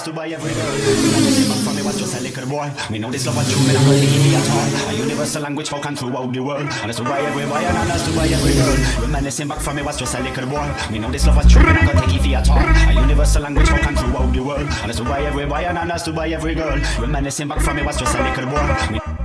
understood by every girl. From me was just a little boy. Me know this love was true, me not gonna it for your. A universal language spoken throughout the world. Understood by every boy and understood by every girl. Reminiscing back from me was just a little boy. Me know this love was true, me not take it your toy. A universal language spoken throughout the world. Understood by every boy and understood by every girl. Reminiscing back from me was just a little boy. Me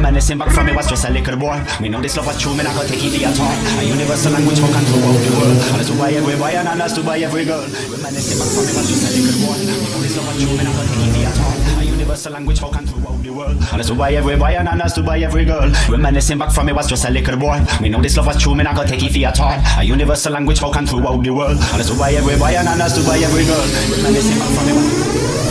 Reminiscing back from me was just a little boy. Me know this love was true, me not gonna take it for your toy. A universal language spoken throughout the world. Understood by every boy and understood by every girl. Reminiscing back from me was just a little boy. Me know this love was true, me not gonna take for your toy. A universal language spoken throughout the world. Understood by every boy and understood by every girl. Reminiscing back from me was just a little boy. Me know this love was true, not gonna take it for your toy. A universal language spoken throughout the world. Understood by every boy and understood by every girl. Reminiscing back from me was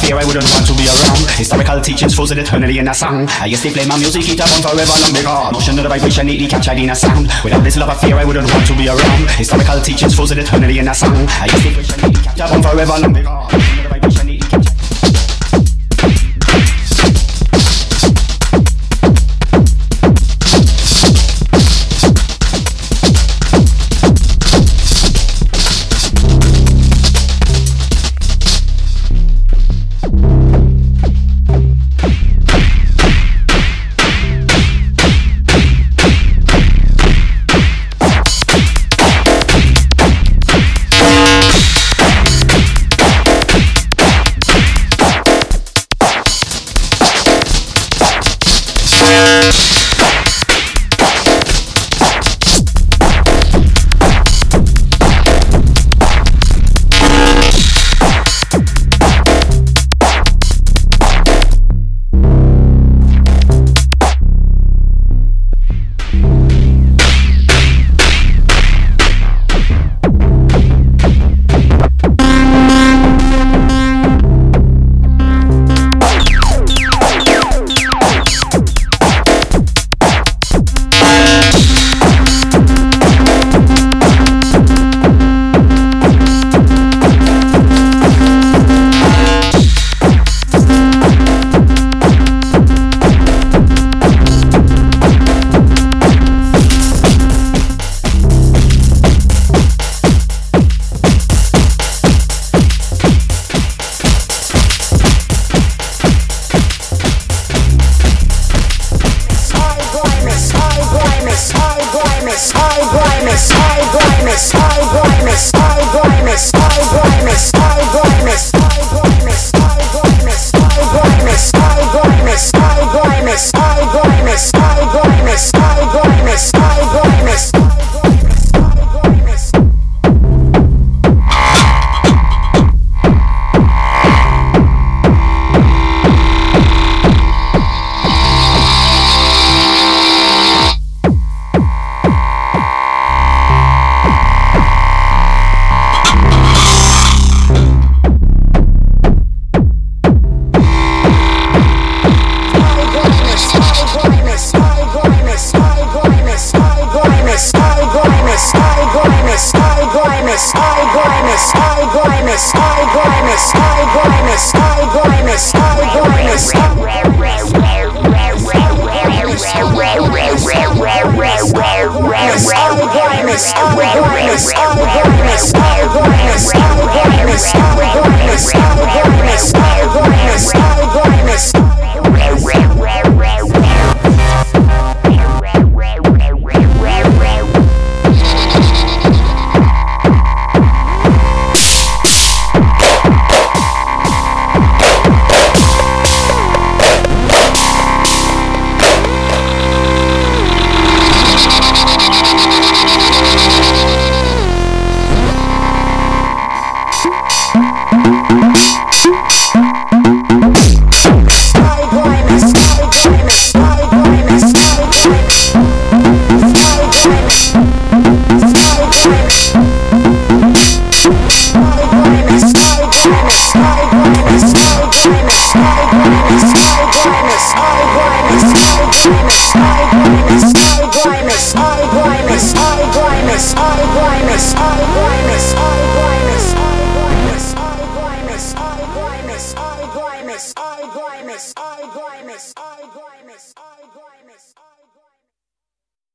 fear I wouldn't want to be around. Historical teachings frozen eternally in a song. I used to play my music, it on forever long because motion of the vibration neatly captured in a sound. Without this love of fear I wouldn't want to be around. Historical teachings frozen eternally in a song. I used to play my music, captured on forever long because motion of the vibration neatly captured. I grimace, I grimace, I grimace, I grimace, I grimace.